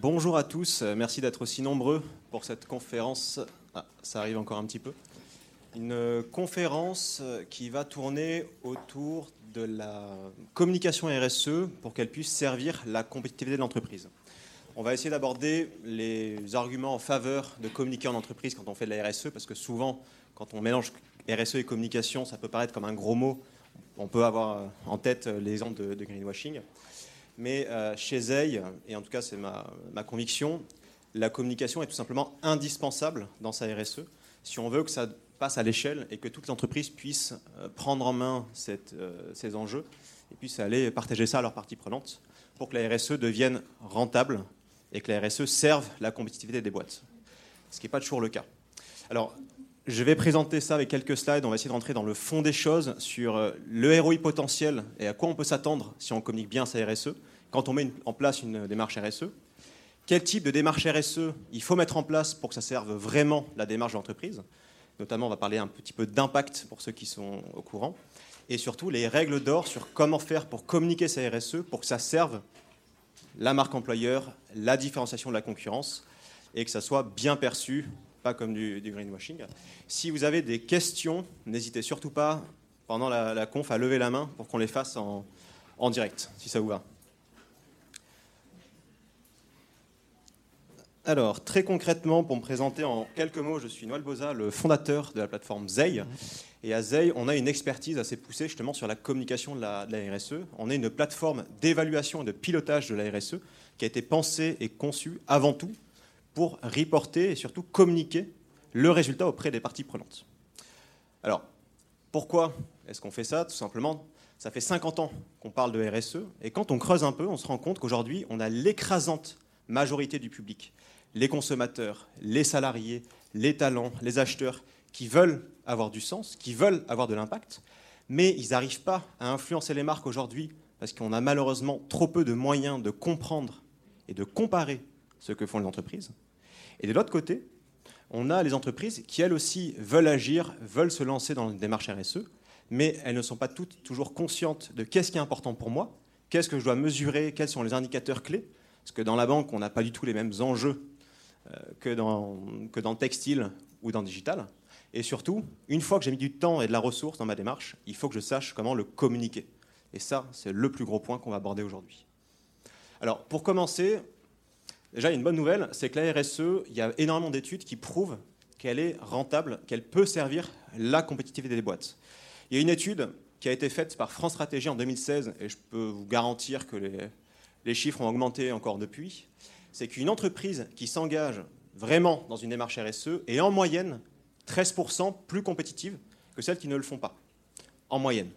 bonjour à tous, merci d'être aussi nombreux pour cette conférence. Ah, ça arrive encore un petit peu. Une conférence qui va tourner autour de la communication RSE pour qu'elle puisse servir la compétitivité de l'entreprise. On va essayer d'aborder les arguments en faveur de communiquer en entreprise quand on fait de la RSE, parce que souvent, quand on mélange RSE et communication, ça peut paraître comme un gros mot. On peut avoir en tête l'exemple de, de greenwashing. Mais euh, chez Zeil, et en tout cas c'est ma, conviction, la communication est tout simplement indispensable dans sa RSE si on veut que ça passe à l'échelle et que toute l'entreprise puisse euh, prendre en main euh, ces enjeux et puisse aller partager ça à leurs parties prenantes pour que la RSE devienne rentable et que la RSE serve la compétitivité des boîtes. Ce qui n'est pas toujours le cas. Alors, je vais présenter ça avec quelques slides. On va essayer de rentrer dans le fond des choses sur le ROI potentiel et à quoi on peut s'attendre si on communique bien sa RSE quand on met en place une démarche RSE. Quel type de démarche RSE il faut mettre en place pour que ça serve vraiment la démarche de l'entreprise Notamment, on va parler un petit peu d'impact pour ceux qui sont au courant. Et surtout, les règles d'or sur comment faire pour communiquer sa RSE pour que ça serve la marque employeur, la différenciation de la concurrence et que ça soit bien perçu, pas comme du, greenwashing. Si vous avez des questions, n'hésitez surtout pas pendant la, conf à lever la main pour qu'on les fasse en direct, si ça vous va. Alors, très concrètement, pour me présenter en quelques mots, je suis Noël Boza, le fondateur de la plateforme Zeil. Et à Zeil, on a une expertise assez poussée justement sur la communication de la, RSE. On est une plateforme d'évaluation et de pilotage de la RSE qui a été pensée et conçue avant tout pour reporter et surtout communiquer le résultat auprès des parties prenantes. Alors, pourquoi est-ce qu'on fait ça Tout simplement, ça fait 50 ans qu'on parle de RSE, et quand on creuse un peu, on se rend compte qu'aujourd'hui, on a l'écrasante majorité du public les consommateurs, les salariés, les talents, les acheteurs qui veulent avoir du sens, qui veulent avoir de l'impact, mais ils n'arrivent pas à influencer les marques aujourd'hui parce qu'on a malheureusement trop peu de moyens de comprendre et de comparer ce que font les entreprises. Et de l'autre côté, on a les entreprises qui, elles aussi, veulent agir, veulent se lancer dans une démarche RSE, mais elles ne sont pas toutes toujours conscientes de qu'est-ce qui est important pour moi, qu'est-ce que je dois mesurer, quels sont les indicateurs clés, parce que dans la banque, on n'a pas du tout les mêmes enjeux que dans, que le textile ou dans le digital. Et surtout, une fois que j'ai mis du temps et de la ressource dans ma démarche, il faut que je sache comment le communiquer. Et ça, c'est le plus gros point qu'on va aborder aujourd'hui. Alors, pour commencer, déjà, il y a une bonne nouvelle, c'est que la RSE, il y a énormément d'études qui prouvent qu'elle est rentable, qu'elle peut servir la compétitivité des boîtes. Il y a une étude qui a été faite par France Stratégie en 2016, et je peux vous garantir que les chiffres ont augmenté encore depuis c'est qu'une entreprise qui s'engage vraiment dans une démarche RSE est en moyenne 13% plus compétitive que celles qui ne le font pas. En moyenne.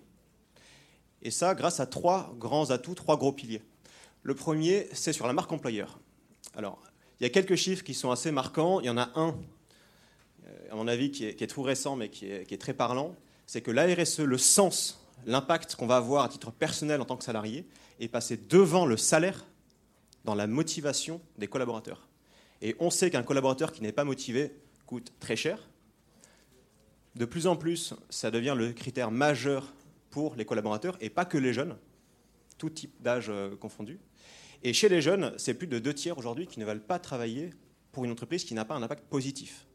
Et ça, grâce à trois grands atouts, trois gros piliers. Le premier, c'est sur la marque employeur. Alors, il y a quelques chiffres qui sont assez marquants. Il y en a un, euh, à mon avis, qui est, tout récent, mais qui est, qui est très parlant. C'est que la RSE, le sens, l'impact qu'on va avoir à titre personnel en tant que salarié, est passé devant le salaire dans la motivation des collaborateurs. Et on sait qu'un collaborateur qui n'est pas motivé coûte très cher. De plus en plus, ça devient le critère majeur pour les collaborateurs, et pas que les jeunes, tout type d'âge euh, confondu. Et chez les jeunes, c'est plus de deux tiers aujourd'hui qui ne veulent pas travailler pour une entreprise qui n'a pas un impact positif.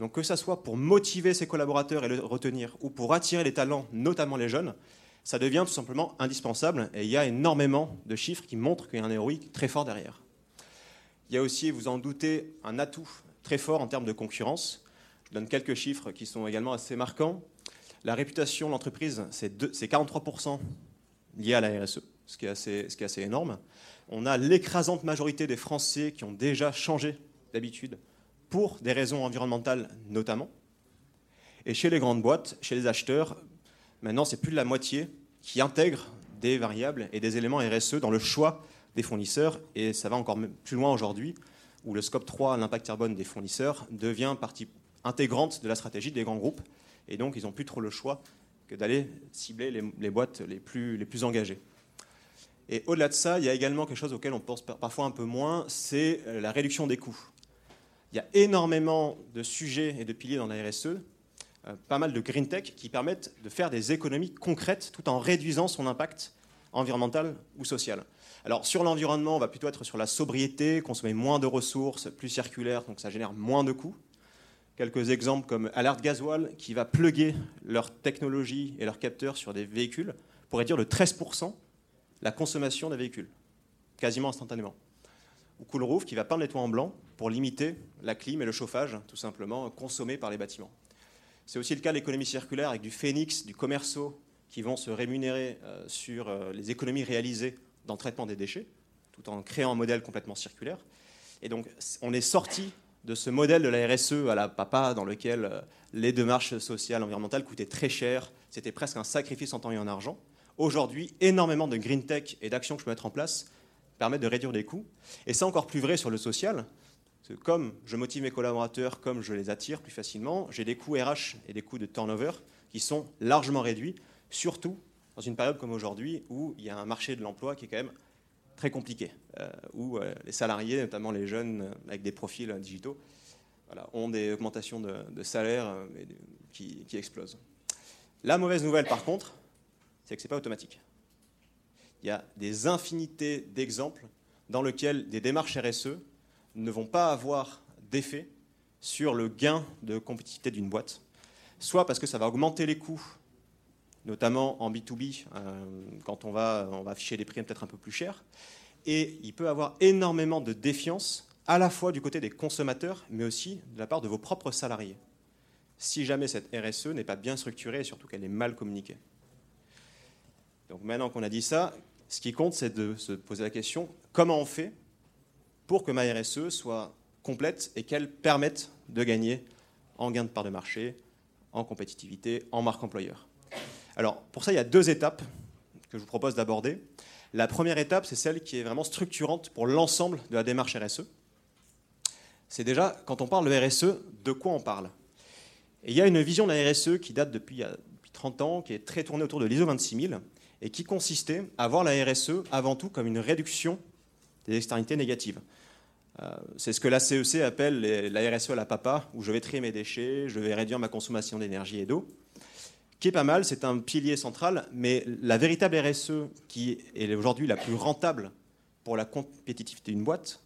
Donc que ce soit pour motiver ses collaborateurs et le retenir, ou pour attirer les talents, notamment les jeunes, ça devient tout simplement indispensable et il y a énormément de chiffres qui montrent qu'il y a un héroïque très fort derrière. Il y a aussi, vous en doutez, un atout très fort en termes de concurrence. Je donne quelques chiffres qui sont également assez marquants. La réputation de l'entreprise, c'est 43% lié à la RSE, assez, ce qui est assez énorme. On a l'écrasante majorité des Français qui ont déjà changé d'habitude pour des raisons environnementales notamment. Et chez les grandes boîtes, chez les acheteurs, Maintenant, c'est plus de la moitié qui intègre des variables et des éléments RSE dans le choix des fournisseurs. Et ça va encore plus loin aujourd'hui, où le scope 3, l'impact carbone des fournisseurs, devient partie intégrante de la stratégie des grands groupes. Et donc, ils n'ont plus trop le choix que d'aller cibler les, boîtes les plus, les plus engagées. Et au-delà de ça, il y a également quelque chose auquel on pense parfois un peu moins, c'est euh, la réduction des coûts. Il y a énormément de sujets et de piliers dans la RSE pas mal de green tech qui permettent de faire des économies concrètes tout en réduisant son impact environnemental ou social. Alors sur l'environnement, on va plutôt être sur la sobriété, consommer moins de ressources, plus circulaire, donc ça génère moins de coûts. Quelques exemples comme Alert Gasoil qui va pluguer leur technologie et leurs capteurs sur des véhicules pour réduire de 13% la consommation des véhicules, quasiment instantanément. Ou Coolroof qui va peindre les toits en blanc pour limiter la clim et le chauffage, tout simplement, consommés par les bâtiments. C'est aussi le cas de l'économie circulaire avec du Phoenix, du Commerceau, qui vont se rémunérer euh, sur euh, les économies réalisées dans le traitement des déchets, tout en créant un modèle complètement circulaire. Et donc, on est sorti de ce modèle de la RSE à la papa, dans lequel euh, les démarches sociales, environnementales coûtaient très cher, c'était presque un sacrifice en temps et en argent. Aujourd'hui, énormément de green tech et d'actions que je peux mettre en place permettent de réduire les coûts. Et c'est encore plus vrai sur le social. Comme je motive mes collaborateurs, comme je les attire plus facilement, j'ai des coûts RH et des coûts de turnover qui sont largement réduits, surtout dans une période comme aujourd'hui où il y a un marché de l'emploi qui est quand même très compliqué, euh, où euh, les salariés, notamment les jeunes euh, avec des profils digitaux, ont des augmentations de, salaire qui, qui, explosent. La mauvaise nouvelle, par contre, c'est que ce n'est pas automatique. Il y a des infinités d'exemples dans lesquels des démarches RSE ne vont pas avoir d'effet sur le gain de compétitivité d'une boîte, soit parce que ça va augmenter les coûts notamment en B2B, euh, quand on va, on va afficher des prix peut-être un peu plus chers. Et il peut avoir énormément de défiance, à la fois du côté des consommateurs, mais aussi de la part de vos propres salariés, si jamais cette RSE n'est pas bien structurée et surtout qu'elle est mal communiquée. Donc maintenant qu'on a dit ça, ce qui compte, c'est de se poser la question, comment on fait pour que ma RSE soit complète et qu'elle permette de gagner en gain de part de marché, en compétitivité, en marque employeur alors, pour ça, il y a deux étapes que je vous propose d'aborder. La première étape, c'est celle qui est vraiment structurante pour l'ensemble de la démarche RSE. C'est déjà, quand on parle de RSE, de quoi on parle? Il y a une vision de la RSE qui date depuis, 30 ans, qui est très tournée autour de l'ISO 26000, et qui consistait à voir la RSE avant tout comme une réduction des externalités négatives. Euh, c'est ce que la CEC e appelle la RSE à la papa, où je vais trier mes déchets, je vais réduire ma consommation d'énergie et d'eau qui est pas mal, c'est un pilier central, mais la véritable RSE qui est aujourd'hui la plus rentable pour la compétitivité d'une boîte,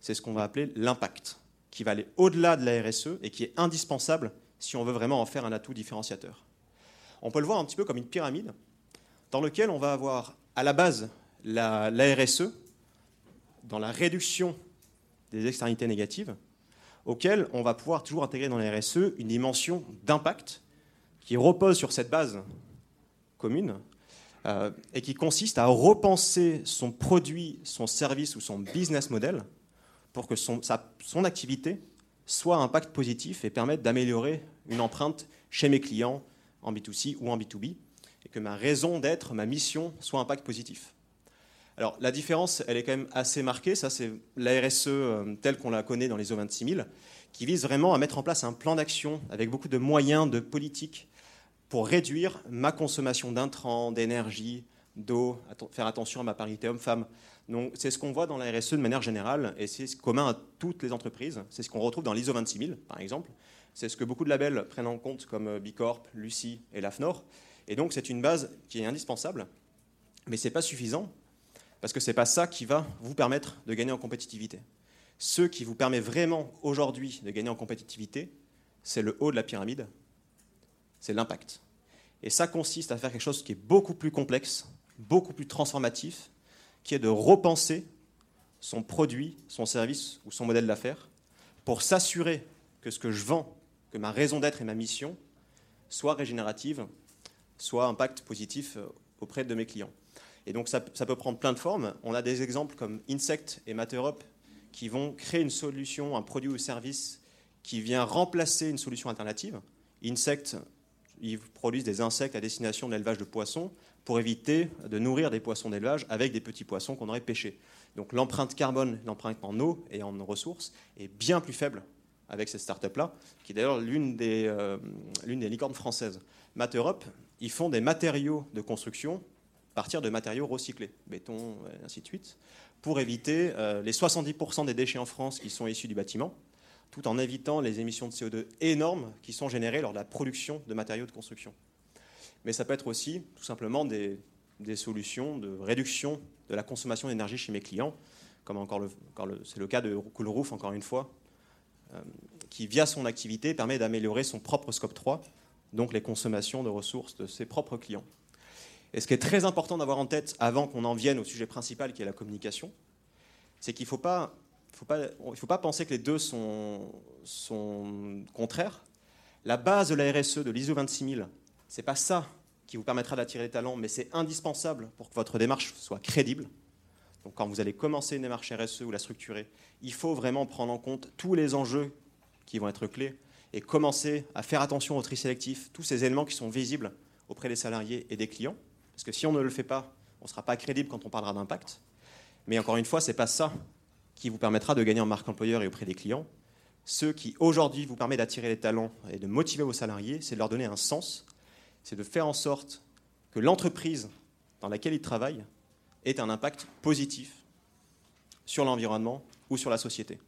c'est ce qu'on va appeler l'impact, qui va aller au-delà de la RSE et qui est indispensable si on veut vraiment en faire un atout différenciateur. On peut le voir un petit peu comme une pyramide dans laquelle on va avoir à la base la, la RSE, dans la réduction des externalités négatives, auquel on va pouvoir toujours intégrer dans la RSE une dimension d'impact qui repose sur cette base commune euh, et qui consiste à repenser son produit, son service ou son business model pour que son, activité soit un impact positif et permette d'améliorer une empreinte chez mes clients en B2C ou en B2B et que ma raison d'être, ma mission soit impact positif. Alors la différence, elle est quand même assez marquée, ça c'est la RSE euh, telle qu'on la connaît dans les O26000, qui vise vraiment à mettre en place un plan d'action avec beaucoup de moyens, de politiques pour réduire ma consommation d'intrants, d'énergie, d'eau, faire attention à ma parité homme-femme. Donc, c'est ce qu'on voit dans la RSE de manière générale et c'est commun à toutes les entreprises. C'est ce qu'on retrouve dans l'ISO 26000, par exemple. C'est ce que beaucoup de labels prennent en compte, comme euh, Bicorp, Lucie et l'AFNOR. Et donc, c'est une base qui est indispensable, mais ce n'est pas suffisant parce que ce n'est pas ça qui va vous permettre de gagner en compétitivité. Ce qui vous permet vraiment aujourd'hui de gagner en compétitivité, c'est le haut de la pyramide, c'est l'impact. Et ça consiste à faire quelque chose qui est beaucoup plus complexe, beaucoup plus transformatif, qui est de repenser son produit, son service ou son modèle d'affaires pour s'assurer que ce que je vends, que ma raison d'être et ma mission soit régénérative, soit impact positif euh, auprès de mes clients. Et donc ça, peut prendre plein de formes. On a des exemples comme Insect et MatterUp qui vont créer une solution, un produit ou service qui vient remplacer une solution alternative. Insect ils produisent des insectes à destination de l'élevage de poissons pour éviter de nourrir des poissons d'élevage avec des petits poissons qu'on aurait pêchés. Donc l'empreinte carbone, l'empreinte en eau et en ressources est bien plus faible avec cette start-up-là, qui est d'ailleurs l'une des, euh, des, licornes françaises. MatterUp, ils font des matériaux de construction partir de matériaux recyclés, béton, et ainsi de suite, pour éviter euh, les 70% des déchets en France qui sont issus du bâtiment tout en évitant les émissions de CO2 énormes qui sont générées lors de la production de matériaux de construction. Mais ça peut être aussi tout simplement des solutions de réduction de la consommation d'énergie chez mes clients, comme encore, c'est le cas de Coolroof, encore une fois, euh, qui, via son activité, permet d'améliorer son propre scope 3, donc les consommations de ressources de ses propres clients. Et ce qui est très important d'avoir en tête avant qu'on en vienne au sujet principal qui est la communication, c'est qu'il ne faut pas, penser que les deux sont, sont contraires. La base de la RSE, de l'ISO 26000, ce n'est pas ça qui vous permettra d'attirer les talents, mais c'est indispensable pour que votre démarche soit crédible. Donc quand vous allez commencer une démarche RSE ou la structurer, il faut vraiment prendre en compte tous les enjeux qui vont être clés et commencer à faire attention au tri sélectif, tous ces éléments qui sont visibles auprès des salariés et des clients. Parce que si on ne le fait pas, on ne sera pas crédible quand on parlera d'impact. Mais encore une fois, ce n'est pas ça qui vous permettra de gagner en marque employeur et auprès des clients. Ce qui aujourd'hui vous permet d'attirer les talents et de motiver vos salariés, c'est de leur donner un sens, c'est de faire en sorte que l'entreprise dans laquelle ils travaillent ait un impact positif sur l'environnement ou sur la société.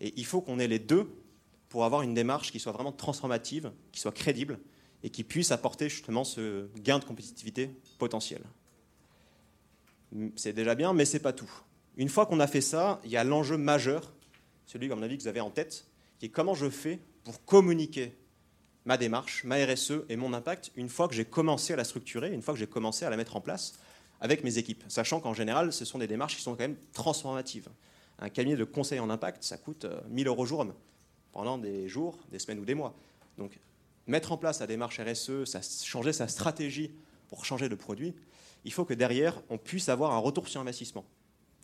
Et il faut qu'on ait les deux pour avoir une démarche qui soit vraiment transformative, qui soit crédible et qui puisse apporter justement ce gain de compétitivité potentiel. C'est déjà bien, mais ce n'est pas tout. Une fois qu'on a fait ça, il y a l'enjeu majeur, celui, comme mon avis, que vous avez en tête, qui est comment je fais pour communiquer ma démarche, ma RSE et mon impact une fois que j'ai commencé à la structurer, une fois que j'ai commencé à la mettre en place avec mes équipes, sachant qu'en général, ce sont des démarches qui sont quand même transformatives. Un cabinet de conseil en impact, ça coûte 1000 euh, euros jour pendant des jours, des semaines ou des mois. Donc, mettre en place la démarche RSE, changer sa stratégie pour changer de produit, il faut que derrière, on puisse avoir un retour sur investissement.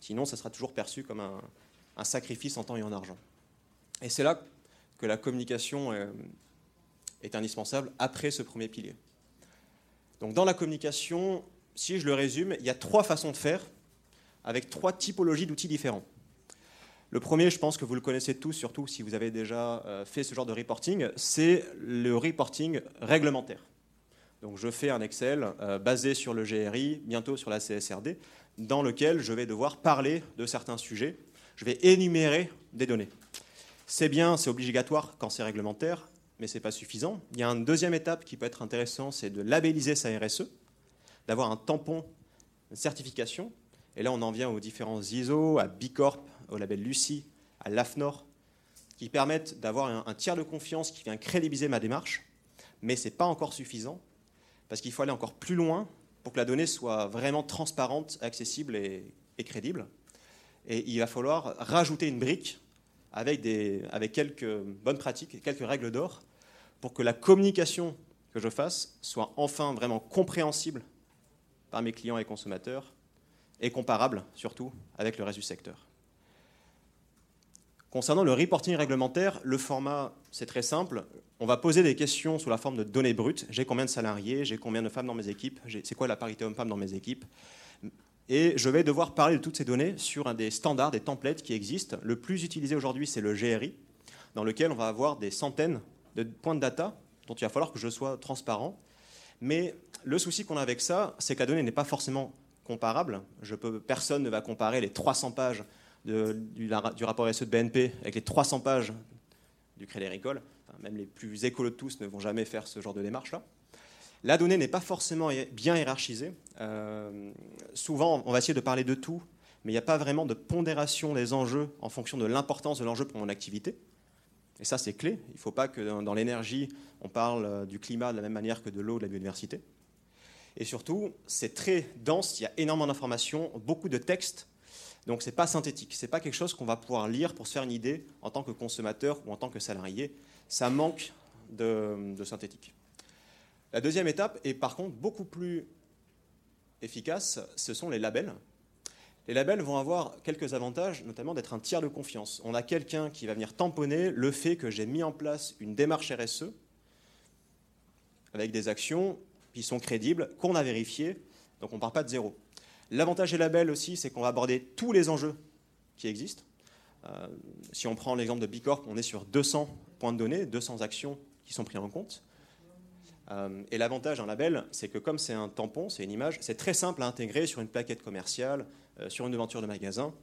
Sinon, ça sera toujours perçu comme un, sacrifice en temps et en argent. Et c'est là que la communication est, est indispensable après ce premier pilier. Donc, dans la communication, si je le résume, il y a trois façons de faire avec trois typologies d'outils différents. Le premier, je pense que vous le connaissez tous, surtout si vous avez déjà euh, fait ce genre de reporting, c'est le reporting réglementaire. Donc je fais un Excel euh, basé sur le GRI, bientôt sur la CSRD, dans lequel je vais devoir parler de certains sujets. Je vais énumérer des données. C'est bien, c'est obligatoire quand c'est réglementaire, mais ce n'est pas suffisant. Il y a une deuxième étape qui peut être intéressante, c'est de labelliser sa RSE d'avoir un tampon, une certification. Et là, on en vient aux différents ISO, à Bicorp, au label Lucie, à l'AFNOR, qui permettent d'avoir un, tiers de confiance qui vient crédibiliser ma démarche. Mais ce n'est pas encore suffisant, parce qu'il faut aller encore plus loin pour que la donnée soit vraiment transparente, accessible et, crédible. Et il va falloir rajouter une brique avec, des, avec quelques bonnes pratiques, quelques règles d'or, pour que la communication que je fasse soit enfin vraiment compréhensible par mes clients et consommateurs et comparable surtout avec le reste du secteur. Concernant le reporting réglementaire, le format, c'est très simple. On va poser des questions sous la forme de données brutes. J'ai combien de salariés? J'ai combien de femmes dans mes équipes? C'est quoi la parité homme-femme dans mes équipes? Et je vais devoir parler de toutes ces données sur un des standards, des templates qui existent. Le plus utilisé aujourd'hui, c'est le GRI, dans lequel on va avoir des centaines de points de data dont il va falloir que je sois transparent. Mais le souci qu'on a avec ça, c'est que la donnée n'est pas forcément comparable. Personne ne va comparer les 300 pages du, rapport SE de BNP avec les 300 pages du Crédit Agricole. même les plus écolos de tous ne vont jamais faire ce genre de démarche-là. La donnée n'est pas forcément bien hiérarchisée. Euh, souvent, on va essayer de parler de tout, mais il n'y a pas vraiment de pondération des enjeux en fonction de l'importance de l'enjeu pour mon activité. Et ça, c'est clé. Il ne faut pas que dans l'énergie, on parle euh, du climat de la même manière que de l'eau, de la biodiversité. Et surtout, c'est très dense, il y a énormément d'informations, beaucoup de textes. Donc ce n'est pas synthétique, ce n'est pas quelque chose qu'on va pouvoir lire pour se faire une idée en tant que consommateur ou en tant que salarié. Ça manque de, synthétique. La deuxième étape est par contre beaucoup plus efficace, ce sont les labels. Les labels vont avoir quelques avantages, notamment d'être un tiers de confiance. On a quelqu'un qui va venir tamponner le fait que j'ai mis en place une démarche RSE avec des actions qui sont crédibles, qu'on a vérifiés, donc on ne part pas de zéro. L'avantage des labels aussi, c'est qu'on va aborder tous les enjeux qui existent. Euh, si on prend l'exemple de Bicorp, on est sur 200 points de données, 200 actions qui sont prises en compte. Euh, et l'avantage d'un label, c'est que comme c'est un tampon, c'est une image, c'est très simple à intégrer sur une plaquette commerciale, euh, sur une devanture de magasin.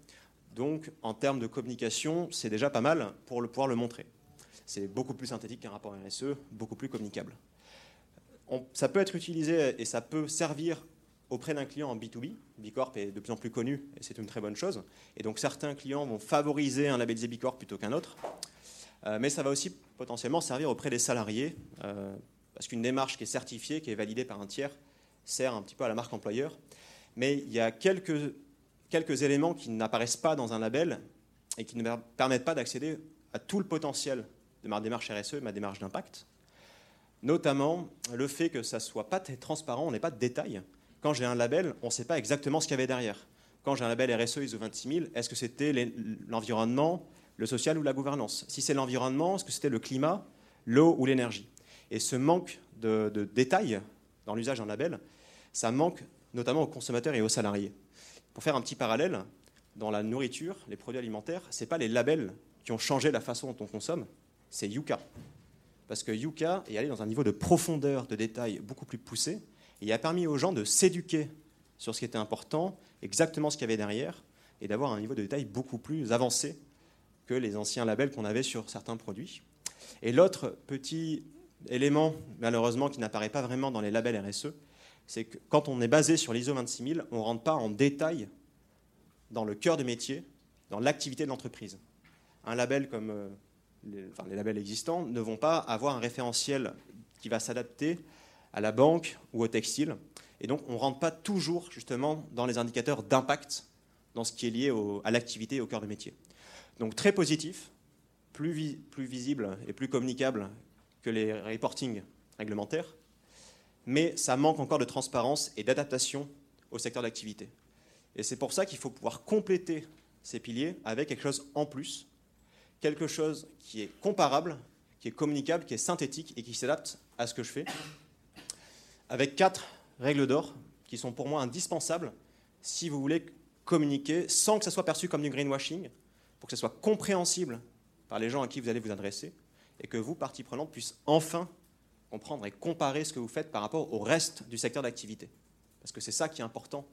Donc, en termes de communication, c'est déjà pas mal pour pouvoir le montrer. C'est beaucoup plus synthétique qu'un rapport RSE, beaucoup plus communicable ça peut être utilisé et ça peut servir auprès d'un client en B2B. Bicorp est de plus en plus connu et c'est une très bonne chose. Et donc certains clients vont favoriser un labellisé Bicorp plutôt qu'un autre. Euh, mais ça va aussi potentiellement servir auprès des salariés, euh, parce qu'une démarche qui est certifiée, qui est validée par un tiers, sert un petit peu à la marque employeur. Mais il y a quelques, éléments qui n'apparaissent pas dans un label et qui ne permettent pas d'accéder à tout le potentiel de ma démarche RSE, ma démarche d'impact. Notamment le fait que ça ne soit pas transparent, on n'est pas de détails. Quand j'ai un label, on ne sait pas exactement ce qu'il y avait derrière. Quand j'ai un label RSE ISO 26000, est-ce que c'était l'environnement, le social ou la gouvernance? Si c'est l'environnement, est-ce que c'était le climat, l'eau ou l'énergie? Et ce manque de, détails dans l'usage d'un label, ça manque notamment aux consommateurs et aux salariés. Pour faire un petit parallèle, dans la nourriture, les produits alimentaires, ce n'est pas les labels qui ont changé la façon dont on consomme, c'est Yuka. Parce que Yuka est allé dans un niveau de profondeur, de détail beaucoup plus poussé, et il a permis aux gens de s'éduquer sur ce qui était important, exactement ce qu'il y avait derrière, et d'avoir un niveau de détail beaucoup plus avancé que les anciens labels qu'on avait sur certains produits. Et l'autre petit élément, malheureusement, qui n'apparaît pas vraiment dans les labels RSE, c'est que quand on est basé sur l'ISO 26000, on ne rentre pas en détail dans le cœur de métier, dans l'activité de l'entreprise. Un label comme euh, les, les, labels existants ne vont pas avoir un référentiel qui va s'adapter à la banque ou au textile. Et donc, on ne rentre pas toujours justement dans les indicateurs d'impact dans ce qui est lié à l'activité et au cœur de métier. Donc, très positif, plus, plus visible et plus communicable que les reportings réglementaires, mais ça manque encore de transparence et d'adaptation au secteur d'activité. Et c'est pour ça qu'il faut pouvoir compléter ces piliers avec quelque chose en plus, quelque chose qui est comparable, qui est communicable, qui est synthétique et qui s'adapte à ce que je fais, avec quatre règles d'or qui sont pour moi indispensables si vous voulez communiquer sans que ça soit perçu comme du greenwashing, pour que ce soit compréhensible par les gens à qui vous allez vous adresser, et que vous, partie prenante, puissiez enfin comprendre et comparer ce que vous faites par rapport au reste du secteur d'activité. Parce que c'est ça qui est important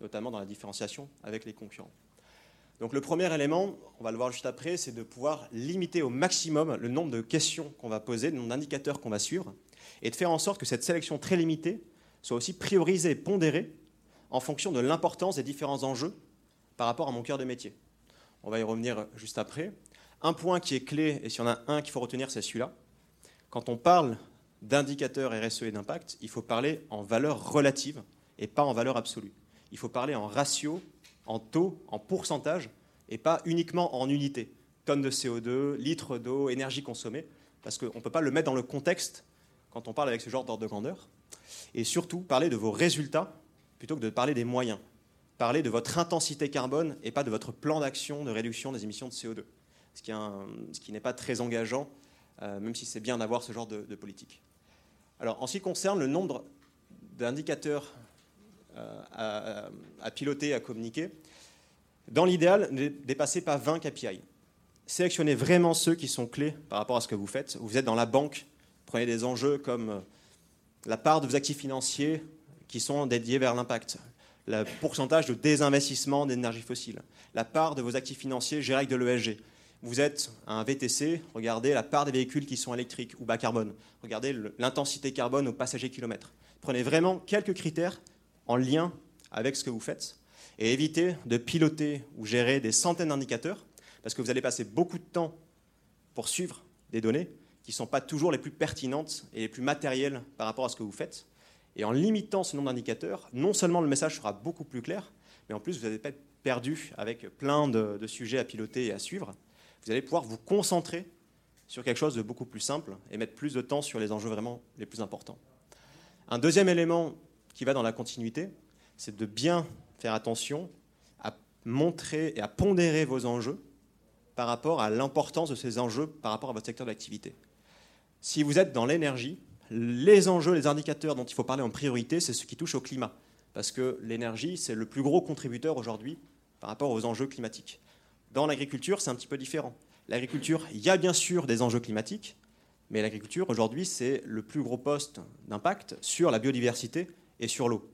notamment dans la différenciation avec les concurrents. Donc le premier élément, on va le voir juste après, c'est de pouvoir limiter au maximum le nombre de questions qu'on va poser, le nombre d'indicateurs qu'on va suivre, et de faire en sorte que cette sélection très limitée soit aussi priorisée et pondérée en fonction de l'importance des différents enjeux par rapport à mon cœur de métier. On va y revenir juste après. Un point qui est clé, et s'il y en a un qu'il faut retenir, c'est celui-là. Quand on parle d'indicateurs RSE et d'impact, il faut parler en valeur relative et pas en valeur absolue il faut parler en ratio, en taux, en pourcentage, et pas uniquement en unité. Tonnes de CO2, litres d'eau, énergie consommée, parce qu'on ne peut pas le mettre dans le contexte quand on parle avec ce genre d'ordre de grandeur. Et surtout, parler de vos résultats plutôt que de parler des moyens. Parler de votre intensité carbone et pas de votre plan d'action de réduction des émissions de CO2. Ce qui, n'est pas très engageant, euh, même si c'est bien d'avoir ce genre de, politique. Alors, en ce qui concerne le nombre d'indicateurs euh, à, piloter, à communiquer. Dans l'idéal, ne dépassez pas 20 KPI. Sélectionnez vraiment ceux qui sont clés par rapport à ce que vous faites. Vous êtes dans la banque, prenez des enjeux comme euh, la part de vos actifs financiers qui sont dédiés vers l'impact, le pourcentage de désinvestissement d'énergie fossile, la part de vos actifs financiers gérés avec de l'ESG. Vous êtes un VTC, regardez la part des véhicules qui sont électriques ou bas carbone. Regardez l'intensité carbone au passager kilomètre. Prenez vraiment quelques critères en lien avec ce que vous faites et évitez de piloter ou gérer des centaines d'indicateurs parce que vous allez passer beaucoup de temps pour suivre des données qui ne sont pas toujours les plus pertinentes et les plus matérielles par rapport à ce que vous faites. Et en limitant ce nombre d'indicateurs, non seulement le message sera beaucoup plus clair, mais en plus vous n'allez pas être perdu avec plein de, de sujets à piloter et à suivre. Vous allez pouvoir vous concentrer sur quelque chose de beaucoup plus simple et mettre plus de temps sur les enjeux vraiment les plus importants. Un deuxième élément qui va dans la continuité, c'est de bien faire attention à montrer et à pondérer vos enjeux par rapport à l'importance de ces enjeux par rapport à votre secteur d'activité. Si vous êtes dans l'énergie, les enjeux, les indicateurs dont il faut parler en priorité, c'est ce qui touche au climat. Parce que l'énergie, c'est le plus gros contributeur aujourd'hui par rapport aux enjeux climatiques. Dans l'agriculture, c'est un petit peu différent. L'agriculture, il y a bien sûr des enjeux climatiques, mais l'agriculture, aujourd'hui, c'est le plus gros poste d'impact sur la biodiversité et sur l'eau.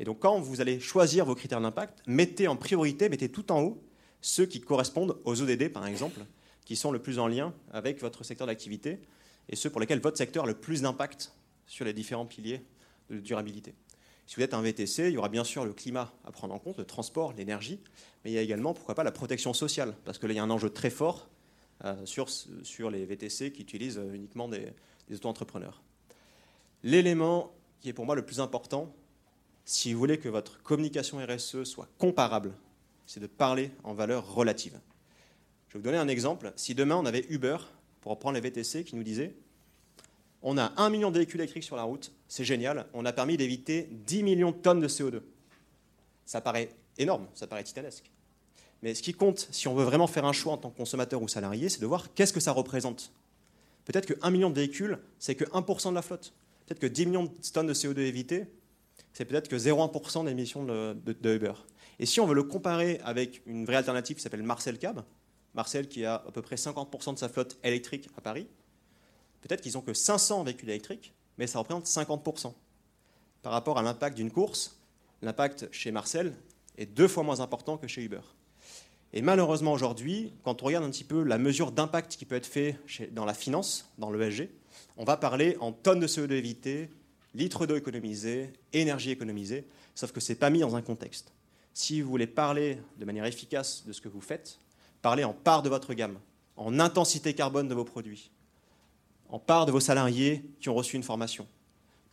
Et donc quand vous allez choisir vos critères d'impact, mettez en priorité, mettez tout en haut ceux qui correspondent aux ODD par exemple, qui sont le plus en lien avec votre secteur d'activité et ceux pour lesquels votre secteur a le plus d'impact sur les différents piliers de durabilité. Si vous êtes un VTC, il y aura bien sûr le climat à prendre en compte, le transport, l'énergie, mais il y a également, pourquoi pas, la protection sociale, parce que là, il y a un enjeu très fort euh, sur, sur les VTC qui utilisent euh, uniquement des, des auto-entrepreneurs. L'élément qui est pour moi le plus important, si vous voulez que votre communication RSE soit comparable, c'est de parler en valeur relative. Je vais vous donner un exemple. Si demain on avait Uber, pour reprendre les VTC, qui nous disait on a un million de véhicules électriques sur la route, c'est génial, on a permis d'éviter 10 millions de tonnes de CO2. Ça paraît énorme, ça paraît titanesque. Mais ce qui compte, si on veut vraiment faire un choix en tant que consommateur ou salarié, c'est de voir qu'est-ce que ça représente. Peut-être que 1 million de véhicules, c'est que 1% de la flotte. Peut-être que 10 millions de tonnes de CO2 évitées, c'est peut-être que 0,1% d'émissions de, de, Uber. Et si on veut le comparer avec une vraie alternative qui s'appelle Marcel Cab, Marcel qui a à peu près 50% de sa flotte électrique à Paris, peut-être qu'ils n'ont que 500 véhicules électriques, mais ça représente 50%. Par rapport à l'impact d'une course, l'impact chez Marcel est deux fois moins important que chez Uber. Et malheureusement aujourd'hui, quand on regarde un petit peu la mesure d'impact qui peut être fait dans la finance, dans l'ESG, on va parler en tonnes de CO2 évitées, litres d'eau économisés, énergie économisée, sauf que ce n'est pas mis dans un contexte. Si vous voulez parler de manière efficace de ce que vous faites, parlez en part de votre gamme, en intensité carbone de vos produits, en part de vos salariés qui ont reçu une formation.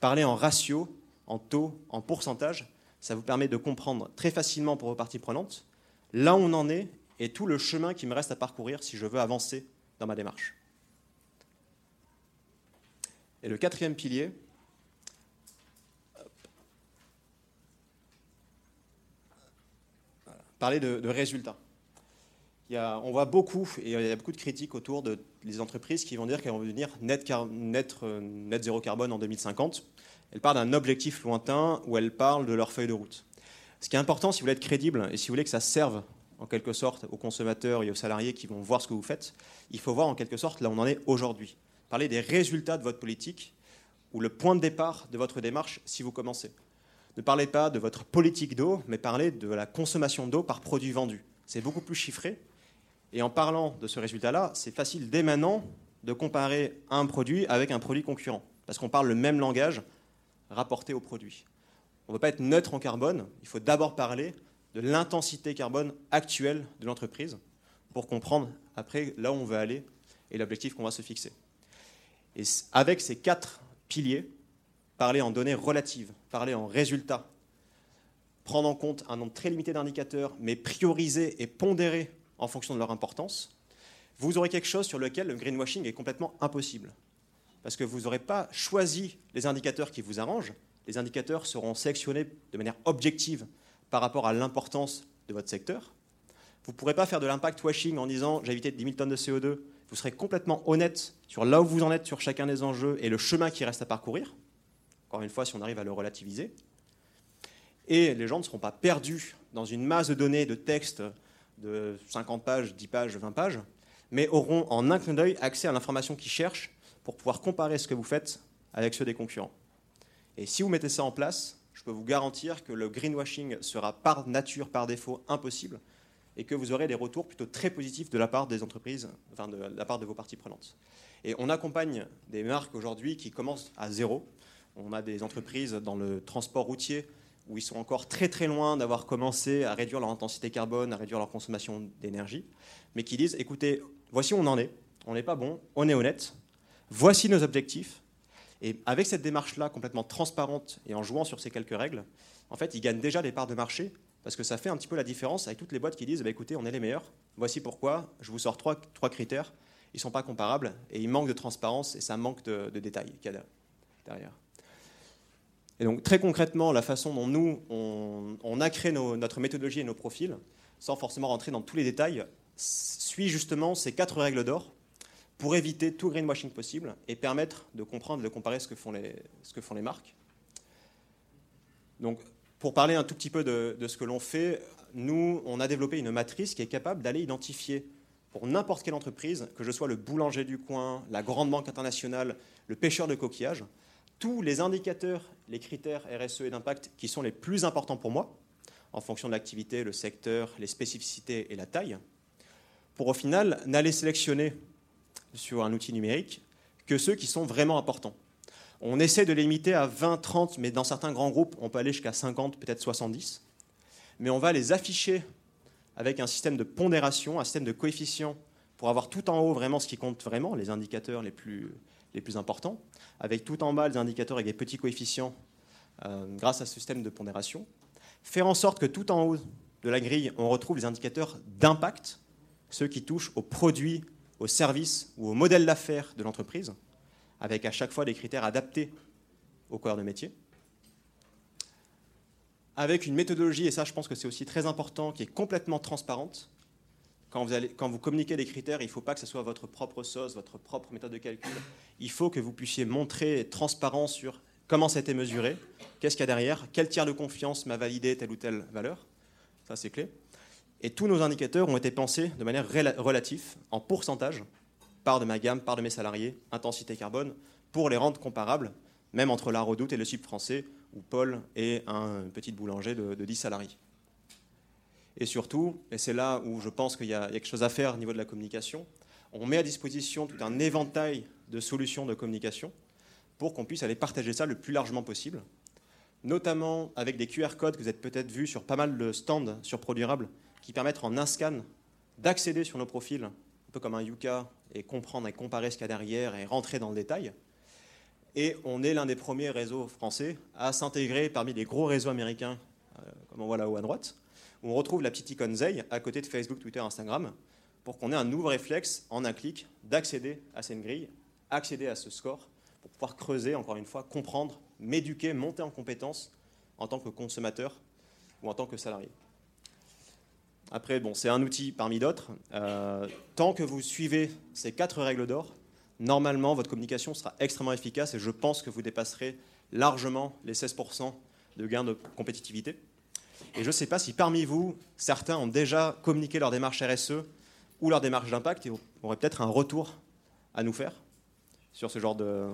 Parlez en ratio, en taux, en pourcentage. Ça vous permet de comprendre très facilement pour vos parties prenantes là où on en est et tout le chemin qui me reste à parcourir si je veux avancer dans ma démarche. Et le quatrième pilier, parler de, résultats. On voit beaucoup, et il y a beaucoup de critiques autour de les entreprises qui vont dire qu'elles vont devenir net, net, euh, net zéro carbone en 2050. Elles parlent d'un objectif lointain où elles parlent de leur feuille de route. Ce qui est important, si vous voulez être crédible et si vous voulez que ça serve en quelque sorte aux consommateurs et aux salariés qui vont voir ce que vous faites, il faut voir en quelque sorte là où on en est aujourd'hui. Parler des résultats de votre politique ou le point de départ de votre démarche si vous commencez. Ne parlez pas de votre politique d'eau, mais parlez de la consommation d'eau par produit vendu. C'est beaucoup plus chiffré. Et en parlant de ce résultat-là, c'est facile dès maintenant de comparer un produit avec un produit concurrent, parce qu'on parle le même langage rapporté au produit. On ne veut pas être neutre en carbone, il faut d'abord parler de l'intensité carbone actuelle de l'entreprise pour comprendre après là où on veut aller et l'objectif qu'on va se fixer. Et avec ces quatre piliers, parler en données relatives, parler en résultats, prendre en compte un nombre très limité d'indicateurs, mais prioriser et pondérer en fonction de leur importance, vous aurez quelque chose sur lequel le greenwashing est complètement impossible. Parce que vous n'aurez pas choisi les indicateurs qui vous arrangent, les indicateurs seront sélectionnés de manière objective par rapport à l'importance de votre secteur. Vous ne pourrez pas faire de l'impact washing en disant j'ai évité 10 000 tonnes de CO2. Vous serez complètement honnête sur là où vous en êtes sur chacun des enjeux et le chemin qui reste à parcourir encore une fois, si on arrive à le relativiser. Et les gens ne seront pas perdus dans une masse de données, de textes de 50 pages, 10 pages, 20 pages, mais auront en un clin d'œil accès à l'information qu'ils cherchent pour pouvoir comparer ce que vous faites avec ceux des concurrents. Et si vous mettez ça en place, je peux vous garantir que le greenwashing sera par nature, par défaut, impossible et que vous aurez des retours plutôt très positifs de la part des entreprises, enfin de la part de vos parties prenantes. Et on accompagne des marques aujourd'hui qui commencent à zéro, on a des entreprises dans le transport routier où ils sont encore très très loin d'avoir commencé à réduire leur intensité carbone, à réduire leur consommation d'énergie, mais qui disent, écoutez, voici où on en est, on n'est pas bon, on est honnête, voici nos objectifs, et avec cette démarche-là complètement transparente et en jouant sur ces quelques règles, en fait, ils gagnent déjà des parts de marché, parce que ça fait un petit peu la différence avec toutes les boîtes qui disent, bah, écoutez, on est les meilleurs, voici pourquoi, je vous sors trois, trois critères, ils ne sont pas comparables, et il manque de transparence, et ça manque de, de détails qu'il y a derrière. Et très concrètement, la façon dont nous, on, a créé notre méthodologie et nos profils, sans forcément rentrer dans tous les détails, suit justement ces quatre règles d'or pour éviter tout greenwashing possible et permettre de comprendre, de comparer ce que font les, ce que font les marques. Donc, pour parler un tout petit peu de, de ce que l'on fait, nous, on a développé une matrice qui est capable d'aller identifier pour n'importe quelle entreprise, que je sois le boulanger du coin, la grande banque internationale, le pêcheur de coquillages, tous les indicateurs, les critères RSE et d'impact qui sont les plus importants pour moi, en fonction de l'activité, le secteur, les spécificités et la taille, pour au final n'aller sélectionner sur un outil numérique que ceux qui sont vraiment importants. On essaie de les limiter à 20, 30, mais dans certains grands groupes, on peut aller jusqu'à 50, peut-être 70. Mais on va les afficher avec un système de pondération, un système de coefficients pour avoir tout en haut vraiment ce qui compte vraiment, les indicateurs les plus, les plus importants, avec tout en bas les indicateurs avec des petits coefficients euh, grâce à ce système de pondération. Faire en sorte que tout en haut de la grille, on retrouve les indicateurs d'impact, ceux qui touchent aux produits, aux services ou au modèle d'affaires de l'entreprise, avec à chaque fois des critères adaptés au corps de métier. Avec une méthodologie, et ça je pense que c'est aussi très important, qui est complètement transparente. Quand vous, communiquez des critères, il ne faut pas que ce soit votre propre sauce, votre propre méthode de calcul. Il faut que vous puissiez montrer transparent sur comment ça a été mesuré, qu'est-ce qu'il y a derrière, quel tiers de confiance m'a validé telle ou telle valeur. Ça, c'est clé. Et tous nos indicateurs ont été pensés de manière relative, en pourcentage, part de ma gamme, part de mes salariés, intensité carbone, pour les rendre comparables, même entre la Redoute et le site français, où Paul est un petit boulanger de, 10 salariés. Et surtout, et c'est là où je pense qu'il y, a quelque chose à faire au niveau de la communication, on met à disposition tout un éventail de solutions de communication pour qu'on puisse aller partager ça le plus largement possible, notamment avec des QR codes que vous avez peut-être vus sur pas mal de stands sur Produirable qui permettent en un scan d'accéder sur nos profils, un peu comme un Yuka, et comprendre et comparer ce qu'il y a derrière et rentrer dans le détail. Et on est l'un des premiers réseaux français à s'intégrer parmi les gros réseaux américains, euh, comme on voit là-haut à droite, où on retrouve la petite icône Zei à côté de Facebook, Twitter, Instagram, pour qu'on ait un nouveau réflexe en un clic d'accéder à cette grille, accéder à ce score, pour pouvoir creuser, encore une fois, comprendre, m'éduquer, monter en compétences en tant que consommateur ou en tant que salarié. Après, c'est un outil parmi d'autres. Euh, tant que vous suivez ces quatre règles d'or, normalement, votre communication sera extrêmement efficace et je pense que vous dépasserez largement les 16% de gains de compétitivité. Et je ne sais pas si parmi vous, certains ont déjà communiqué leur démarche RSE ou leur démarche d'impact et auraient peut-être un retour à nous faire sur ce genre de,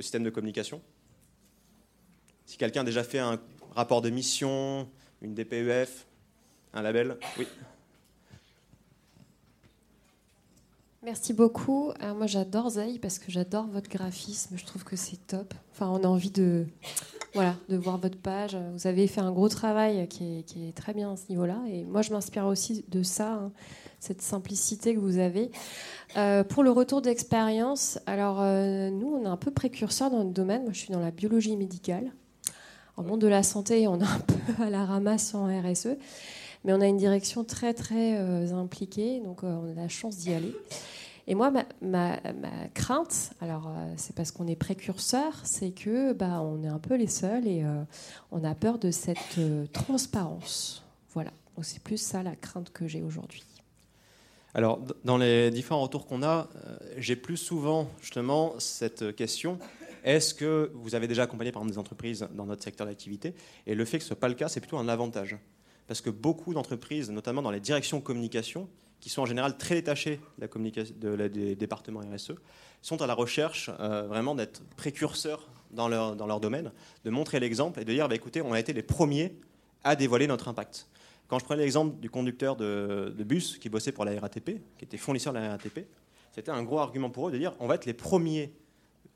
système de communication. Si quelqu'un a déjà fait un rapport de mission, une DPEF, un label Oui. Merci beaucoup. Euh, moi, j'adore Zay parce que j'adore votre graphisme. Je trouve que c'est top. Enfin, on a envie de, voilà, de voir votre page. Vous avez fait un gros travail qui est, très bien à ce niveau-là. Et moi, je m'inspire aussi de ça, hein, cette simplicité que vous avez. Euh, pour le retour d'expérience, alors euh, nous, on est un peu précurseurs dans notre domaine. Moi, je suis dans la biologie médicale. En monde de la santé, on est un peu à la ramasse en RSE. Mais on a une direction très, très euh, impliquée, donc euh, on a la chance d'y aller. Et moi, ma, crainte, alors euh, c'est parce qu'on est précurseur, c'est que bah, on est un peu les seuls et on a peur de cette transparence. Voilà. Donc c'est plus ça la crainte que j'ai aujourd'hui. Alors, dans les différents retours qu'on a, j'ai plus souvent justement cette question est-ce que vous avez déjà accompagné par exemple des entreprises dans notre secteur d'activité? Et le fait que ce soit pas le cas, c'est plutôt un avantage parce que beaucoup d'entreprises, notamment dans les directions communication, qui sont en général très détachées de des départements RSE, sont à la recherche euh, vraiment d'être précurseurs dans leur, dans leur domaine, de montrer l'exemple et de dire bah, écoutez, on a été les premiers à dévoiler notre impact. Quand je prenais l'exemple du conducteur de, de, bus qui bossait pour la RATP, qui était fournisseur de la RATP, c'était un gros argument pour eux de dire on va être les premiers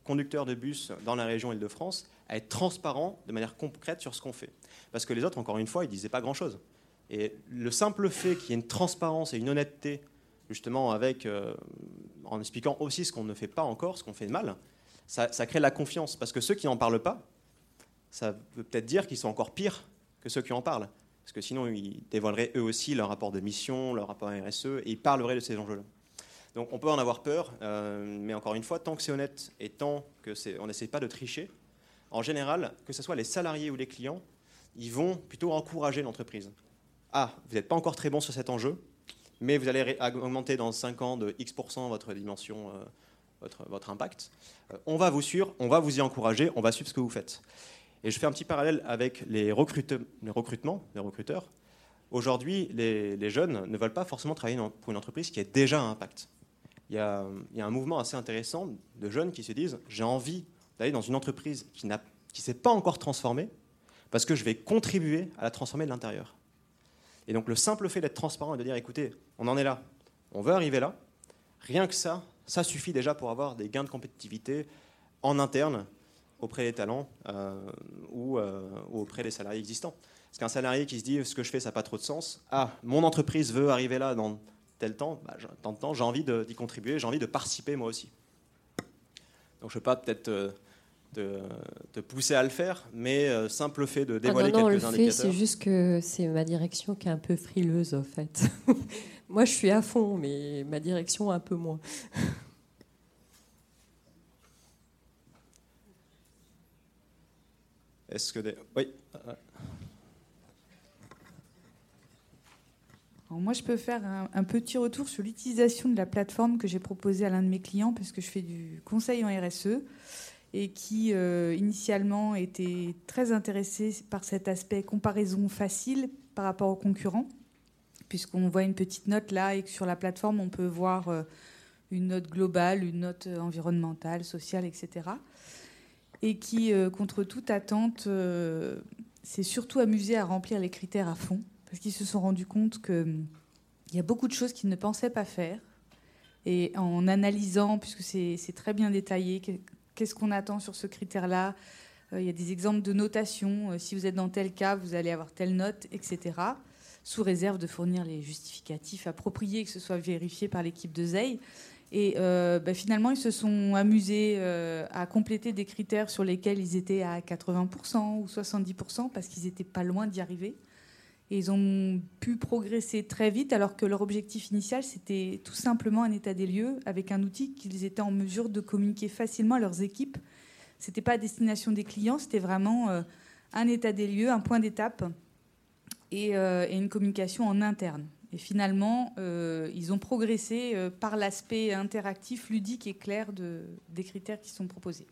conducteurs de bus dans la région Île-de-France à être transparents de manière concrète sur ce qu'on fait. Parce que les autres, encore une fois, ils disaient pas grand-chose. Et le simple fait qu'il y ait une transparence et une honnêteté, justement, avec, euh, en expliquant aussi ce qu'on ne fait pas encore, ce qu'on fait de mal, ça, crée la confiance. Parce que ceux qui n'en parlent pas, ça veut peut-être dire qu'ils sont encore pires que ceux qui en parlent. Parce que sinon, ils dévoileraient eux aussi leur rapport de mission, leur rapport RSE, et ils parleraient de ces enjeux-là. Donc on peut en avoir peur, euh, mais encore une fois, tant que c'est honnête et tant qu'on n'essaie pas de tricher, en général, que ce soit les salariés ou les clients, ils vont plutôt encourager l'entreprise. Ah, vous n'êtes pas encore très bon sur cet enjeu, mais vous allez augmenter dans 5 ans de X% votre dimension, euh, votre, impact. Euh, on va vous suivre, on va vous y encourager, on va suivre ce que vous faites. Et je fais un petit parallèle avec les, recrutements, les recruteurs. Aujourd'hui, les, jeunes ne veulent pas forcément travailler pour une entreprise qui a déjà un impact. Il y a un mouvement assez intéressant de jeunes qui se disent j'ai envie dans une entreprise qui ne s'est pas encore transformée, parce que je vais contribuer à la transformer de l'intérieur. Et donc le simple fait d'être transparent et de dire, écoutez, on en est là, on veut arriver là, rien que ça, ça suffit déjà pour avoir des gains de compétitivité en interne auprès des talents ou, auprès des salariés existants. Parce qu'un salarié qui se dit ce que je fais, ça n'a pas trop de sens. Ah, mon entreprise veut arriver là dans tel temps, bah, tant de temps, j'ai envie d'y contribuer, j'ai envie de participer moi aussi. Donc je ne peux pas peut-être te, pousser à le faire, mais euh, simple fait de dévoiler ah non, non, quelques le indicateurs. C'est juste que c'est ma direction qui est un peu frileuse, en fait. Moi, je suis à fond, mais ma direction un peu moins. Est-ce que des... Oui. moi, je peux faire un, petit retour sur l'utilisation de la plateforme que j'ai proposée à l'un de mes clients, parce que je fais du conseil en RSE et qui euh, initialement était très intéressé par cet aspect comparaison facile par rapport aux concurrents, puisqu'on voit une petite note là et que sur la plateforme on peut voir euh, une note globale, une note environnementale, sociale, etc. Et qui, euh, contre toute attente, s'est surtout amusé à remplir les critères à fond, parce qu'ils se sont rendus compte qu'il y a beaucoup de choses qu'ils ne pensaient pas faire. Et en analysant, puisque c'est très bien détaillé, qu'est-ce qu'on attend sur ce critère-là? Euh, Il y a des exemples de notation. Euh, si vous êtes dans tel cas, vous allez avoir telle note, etc. Sous réserve de fournir les justificatifs appropriés, que ce soit vérifié par l'équipe de ZEI. Et euh, bah, finalement, ils se sont amusés à compléter des critères sur lesquels ils étaient à 80% ou 70% parce qu'ils n'étaient pas loin d'y arriver. Ils ont pu progresser très vite alors que leur objectif initial, c'était tout simplement un état des lieux avec un outil qu'ils étaient en mesure de communiquer facilement à leurs équipes. Ce n'était pas à destination des clients, c'était vraiment euh, un état des lieux, un point d'étape euh, et, une communication en interne. Et finalement, euh, ils ont progressé par l'aspect interactif, ludique et clair des critères qui sont proposés.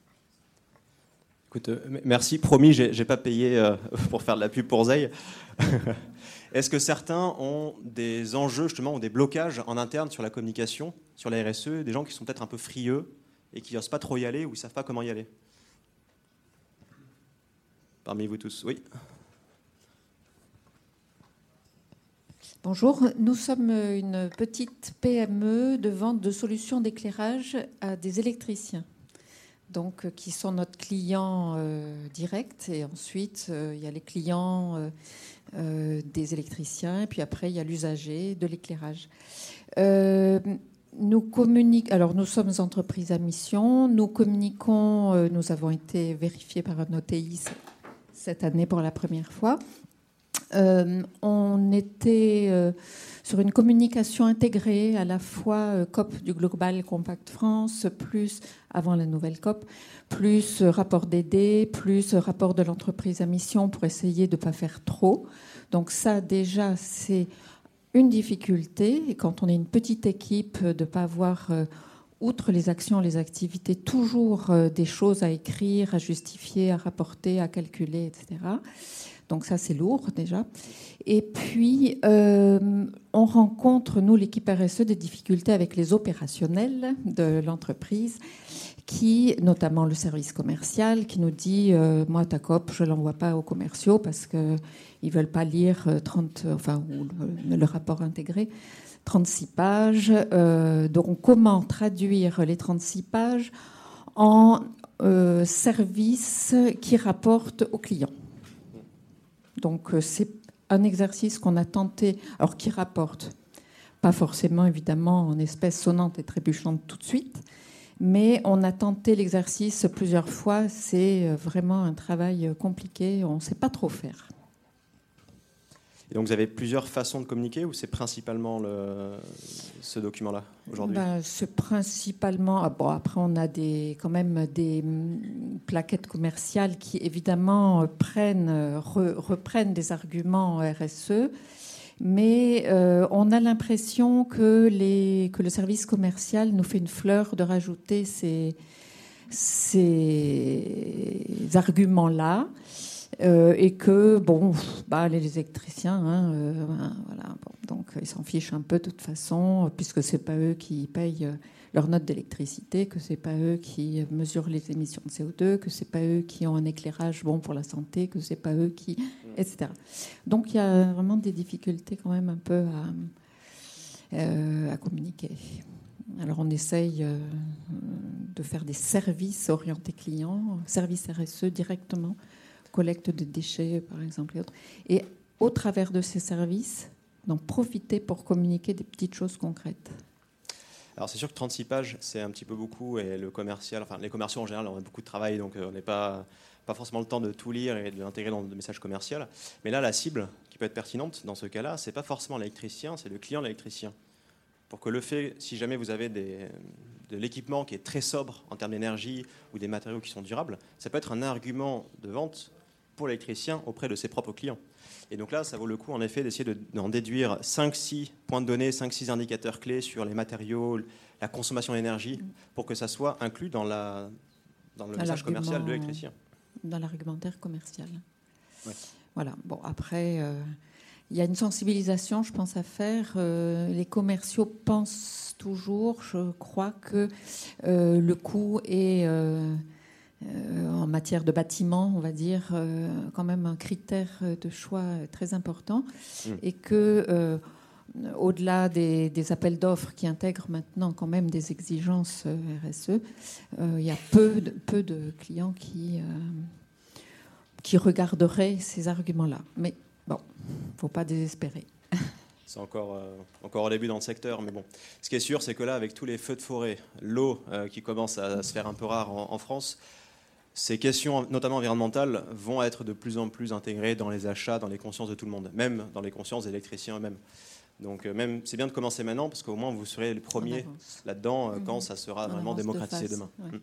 Écoute, merci. Promis, j'ai pas payé pour faire de la pub pour Zeil. Est-ce que certains ont des enjeux justement ou des blocages en interne sur la communication, sur la RSE, des gens qui sont peut-être un peu frieux et qui n'osent pas trop y aller ou ne savent pas comment y aller? Parmi vous tous, oui. Bonjour, nous sommes une petite PME de vente de solutions d'éclairage à des électriciens donc, euh, qui sont notre client euh, direct. Et ensuite, euh, il y a les clients des électriciens. Et puis après, il y a l'usager de l'éclairage. nous communiquons. Alors, nous sommes entreprise à mission. Nous communiquons. nous avons été vérifiés par un OTI cette année pour la première fois. on était sur une communication intégrée, à la fois euh, COP du Global Compact France, plus avant la nouvelle COP, plus euh, rapport DD, plus euh, rapport de l'entreprise à mission pour essayer de ne pas faire trop. Donc ça, déjà, c'est une difficulté. Et quand on est une petite équipe, de ne pas avoir, outre les actions, les activités, toujours des choses à écrire, à justifier, à rapporter, à calculer, etc. Donc ça, c'est lourd déjà. Et puis, euh, on rencontre, nous, l'équipe RSE, des difficultés avec les opérationnels de l'entreprise, qui, notamment le service commercial, qui nous dit, euh, moi, ta COP, je ne l'envoie pas aux commerciaux parce qu'ils ne veulent pas lire 30, euh, enfin, le, rapport intégré. 36 pages. donc, comment traduire les 36 pages en services qui rapportent aux clients? Donc euh, c'est un exercice qu'on a tenté, alors qui rapporte, pas forcément évidemment en espèces sonnantes et trébuchantes tout de suite, mais on a tenté l'exercice plusieurs fois. C'est euh, vraiment un travail euh, compliqué, on ne sait pas trop faire. Et donc vous avez plusieurs façons de communiquer ou c'est principalement le, ce document-là aujourd'hui? Ben, C'est principalement. Ah, bon, après, on a des, quand même des mm, plaquettes commerciales qui évidemment prennent, reprennent des arguments RSE. Mais euh, on a l'impression que, le service commercial nous fait une fleur de rajouter ces arguments-là. Euh, et que bon, bah, les électriciens, hein, euh, voilà, donc ils s'en fichent un peu de toute façon, puisque c'est pas eux qui payent euh, leur note d'électricité, que c'est pas eux qui mesurent les émissions de CO2, que c'est pas eux qui ont un éclairage bon pour la santé, que c'est pas eux qui, etc. Donc il y a vraiment des difficultés quand même un peu à, à communiquer. Alors on essaye de faire des services orientés clients, services RSE directement, collecte de déchets par exemple et. Et au travers de ces services, d'en profiter pour communiquer des petites choses concrètes. Alors c'est sûr que 36 pages, c'est un petit peu beaucoup et le commercial, enfin les commerciaux en général, on a beaucoup de travail, donc euh, on n'est pas, pas forcément le temps de tout lire et de l'intégrer dans le message commercial. Mais là, la cible qui peut être pertinente dans ce cas-là, c'est pas forcément l'électricien, c'est le client l'électricien. Pour que le fait, si jamais vous avez de l'équipement qui est très sobre en termes d'énergie ou des matériaux qui sont durables, ça peut être un argument de vente pour l'électricien auprès de ses propres clients. Et donc là, ça vaut le coup en effet d'essayer d'en déduire 5-6 points de données, 5-6 indicateurs clés sur les matériaux, la consommation d'énergie, pour que ça soit inclus dans, la, dans le message commercial de l'électricien. Dans l'argumentaire commercial. Voilà. Bon, après, euh, il y a une sensibilisation, je pense, à faire. Euh, les commerciaux pensent toujours, je crois, que euh, le coût est euh, en matière de bâtiment, on va dire, euh, quand même un critère de choix très important. Mm. Et que, euh, au-delà des, appels d'offres qui intègrent maintenant quand même des exigences RSE, il y a peu de, peu de clients qui, qui regarderaient ces arguments-là. Mais bon, il ne faut pas désespérer. C'est encore, encore au début dans le secteur, mais bon. Ce qui est sûr, c'est que là, avec tous les feux de forêt, l'eau qui commence à se faire un peu rare en France, ces questions, notamment environnementales, vont être de plus en plus intégrées dans les achats, dans les consciences de tout le monde, même dans les consciences des électriciens eux-mêmes. Donc euh, même, c'est bien de commencer maintenant, parce qu'au moins vous serez les premiers là-dedans euh, quand mhm. ça sera vraiment démocratisé demain. Mm.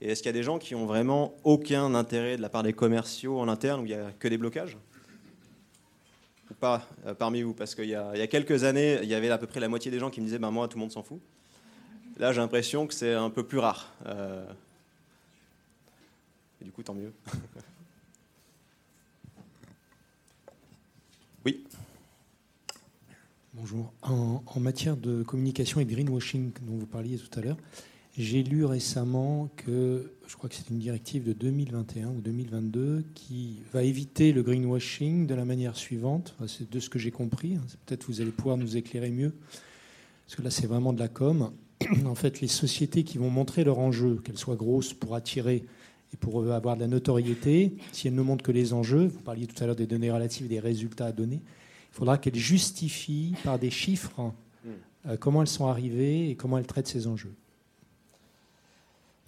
Et est-ce qu'il y a des gens qui ont vraiment aucun intérêt de la part des commerciaux en interne, où il n'y a que des blocages? Ou pas euh, parmi vous? Parce qu'il y, a quelques années, il y avait à peu près la moitié des gens qui me disaient ben, Moi, tout le monde s'en fout. Là, j'ai l'impression que c'est un peu plus rare du coup, tant mieux. oui. Bonjour. En, matière de communication et de greenwashing dont vous parliez tout à l'heure, j'ai lu récemment que, je crois que c'est une directive de 2021 ou 2022 qui va éviter le greenwashing de la manière suivante. c'est de ce que j'ai compris. Hein. Peut-être vous allez pouvoir nous éclairer mieux. Parce que là, c'est vraiment de la com. En fait, les sociétés qui vont montrer leur enjeu, qu'elles soient grosses pour attirer et pour avoir de la notoriété, si elle ne montre que les enjeux, vous parliez tout à l'heure des données relatives, des résultats à donner, il faudra qu'elle justifie par des chiffres euh, comment elles sont arrivées et comment elles traitent ces enjeux.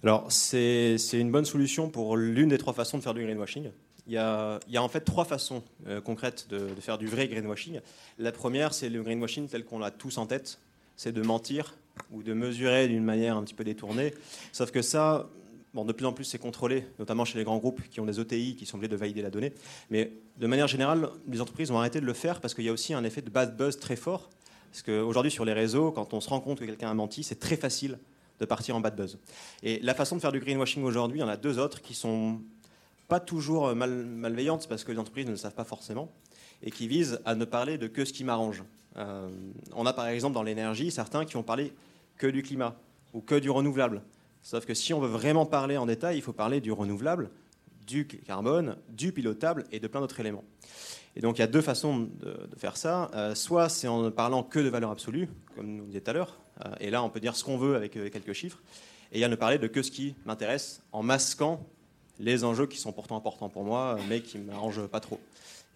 Alors, c'est une bonne solution pour l'une des trois façons de faire du greenwashing. Il y a, il y a en fait trois façons euh, concrètes de, faire du vrai greenwashing. La première, c'est le greenwashing tel qu'on l'a tous en tête, c'est de mentir ou de mesurer d'une manière un petit peu détournée. Sauf que ça, de plus en plus, c'est contrôlé, notamment chez les grands groupes qui ont des ETI qui sont obligés de valider la donnée. Mais de manière générale, les entreprises ont arrêté de le faire parce qu'il y a aussi un effet de bad buzz très fort. Parce qu'aujourd'hui, sur les réseaux, quand on se rend compte que quelqu'un a menti, c'est très facile de partir en bad buzz. Et la façon de faire du greenwashing aujourd'hui, il y en a deux autres qui sont pas toujours malveillantes parce que les entreprises ne le savent pas forcément et qui visent à ne parler de que ce qui m'arrange. Euh, on a par exemple dans l'énergie certains qui ont parlé que du climat ou que du renouvelable. Sauf que si on veut vraiment parler en détail, il faut parler du renouvelable, du carbone, du pilotable et de plein d'autres éléments. Et donc il y a deux façons de, faire ça. Euh, soit c'est en ne parlant que de valeur absolue, comme nous disait tout à l'heure, euh, et là on peut dire ce qu'on veut avec euh, quelques chiffres. Et il y a ne parler de que ce qui m'intéresse en masquant les enjeux qui sont pourtant importants pour moi, mais qui ne m'arrangent pas trop.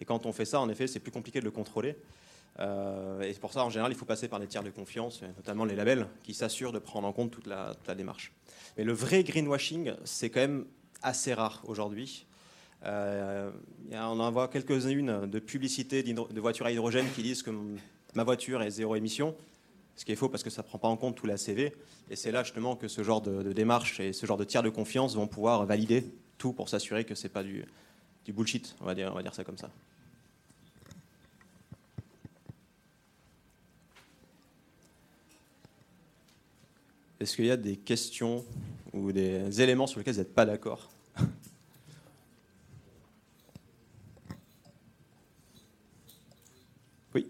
Et quand on fait ça, en effet, c'est plus compliqué de le contrôler. et pour ça, en général, il faut passer par des tiers de confiance, notamment les labels, qui s'assurent de prendre en compte toute la démarche. Mais le vrai greenwashing, c'est quand même assez rare aujourd'hui. Euh, on en voit quelques-unes de publicités de voitures à hydrogène qui disent que ma voiture est zéro émission, ce qui est faux parce que ça ne prend pas en compte tout la CV. Et c'est là justement que ce genre de, démarche et ce genre de tiers de confiance vont pouvoir valider tout pour s'assurer que ce n'est pas du, bullshit, on va dire ça comme ça. Est-ce qu'il y a des questions ou des éléments sur lesquels vous n'êtes pas d'accord? Oui.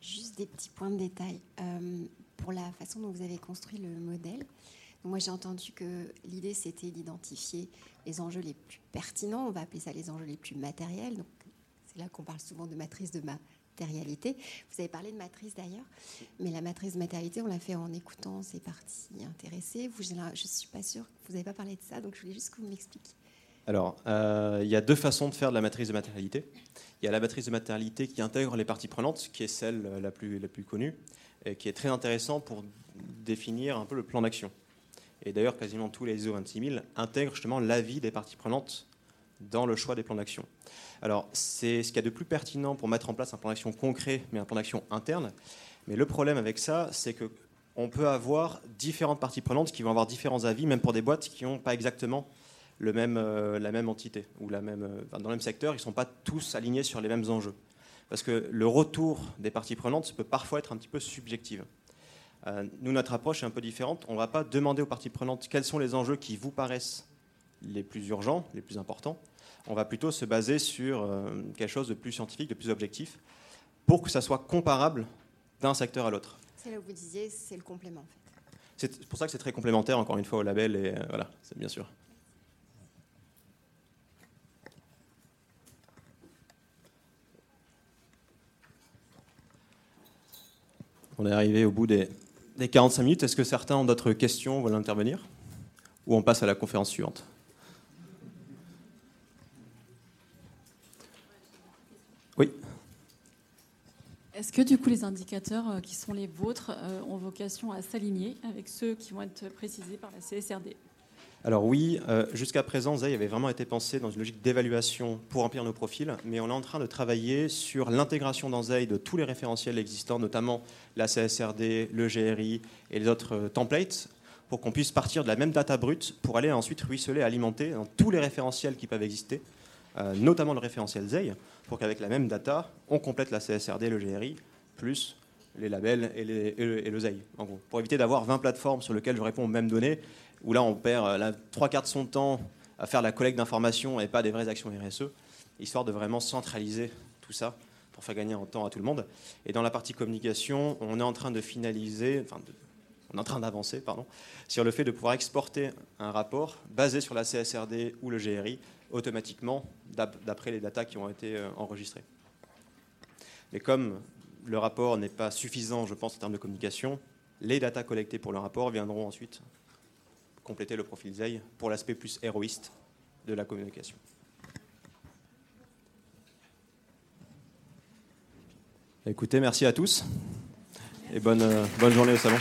Juste des petits points de détail. Euh, pour la façon dont vous avez construit le modèle, moi j'ai entendu que l'idée c'était d'identifier les enjeux les plus pertinents, on va appeler ça les enjeux les plus matériels. C'est là qu'on parle souvent de matrice de, ma, matérialité. Vous avez parlé de matrice d'ailleurs, mais la matrice de matérialité, on l'a fait en écoutant ces parties intéressées. Je ne suis pas sûre que vous n'avez pas parlé de ça, donc je voulais juste que vous m'expliquiez. Alors, euh, il y a deux façons de faire de la matrice de matérialité. Il y a la matrice de matérialité qui intègre les parties prenantes, qui est celle la plus, la plus connue, et qui est très intéressant pour définir un peu le plan d'action. Et d'ailleurs, quasiment tous les ISO 26000 intègrent justement l'avis des parties prenantes dans le choix des plans d'action. Alors, c'est ce qu'il y a de plus pertinent pour mettre en place un plan d'action concret, mais un plan d'action interne. Mais le problème avec ça, c'est que on peut avoir différentes parties prenantes qui vont avoir différents avis, même pour des boîtes qui n'ont pas exactement euh, la même entité ou euh, dans le même secteur, ils ne sont pas tous alignés sur les mêmes enjeux. Parce que le retour des parties prenantes peut parfois être un petit peu subjectif. Euh, nous, notre approche est un peu différente. On ne va pas demander aux parties prenantes quels sont les enjeux qui vous paraissent les plus urgents, les plus importants. On va plutôt se baser sur quelque chose de plus scientifique, de plus objectif, pour que ça soit comparable d'un secteur à l'autre. C'est là où vous disiez, c'est le complément. En fait. C'est pour ça que c'est très complémentaire, encore une fois, au label. Et voilà, c'est bien sûr. On est arrivé au bout des, 45 minutes. Est-ce que certains ont d'autres questions, veulent intervenir? Ou on passe à la conférence suivante? Est-ce que du coup les indicateurs euh, qui sont les vôtres euh, ont vocation à s'aligner avec ceux qui vont être précisés par la CSRD alors oui, euh, jusqu'à présent, Zay avait vraiment été pensé dans une logique d'évaluation pour remplir nos profils, mais on est en train de travailler sur l'intégration dans Zay de tous les référentiels existants, notamment la CSRD, le GRI et les autres templates, pour qu'on puisse partir de la même data brute pour aller ensuite ruisseler, alimenter dans tous les référentiels qui peuvent exister, notamment le référentiel Zay, pour qu'avec la même data, on complète la CSRD, le GRI, plus les labels et, le, ZEI, en gros, pour éviter d'avoir 20 plateformes sur lesquelles je réponds aux mêmes données où là on perd euh, trois quarts de son temps à faire la collecte d'informations et pas des vraies actions RSE, histoire de vraiment centraliser tout ça pour faire gagner en temps à tout le monde. Et dans la partie communication, on est en train de finaliser, enfin on est en train d'avancer, pardon, sur le fait de pouvoir exporter un rapport basé sur la CSRD ou le GRI automatiquement d'après les datas qui ont été euh, enregistrées. Mais comme le rapport n'est pas suffisant, je pense, en termes de communication, les datas collectées pour le rapport viendront ensuite compléter le profil ZEI pour l'aspect plus héroïste de la communication. Écoutez, merci à tous et bonne, bonne journée au salon.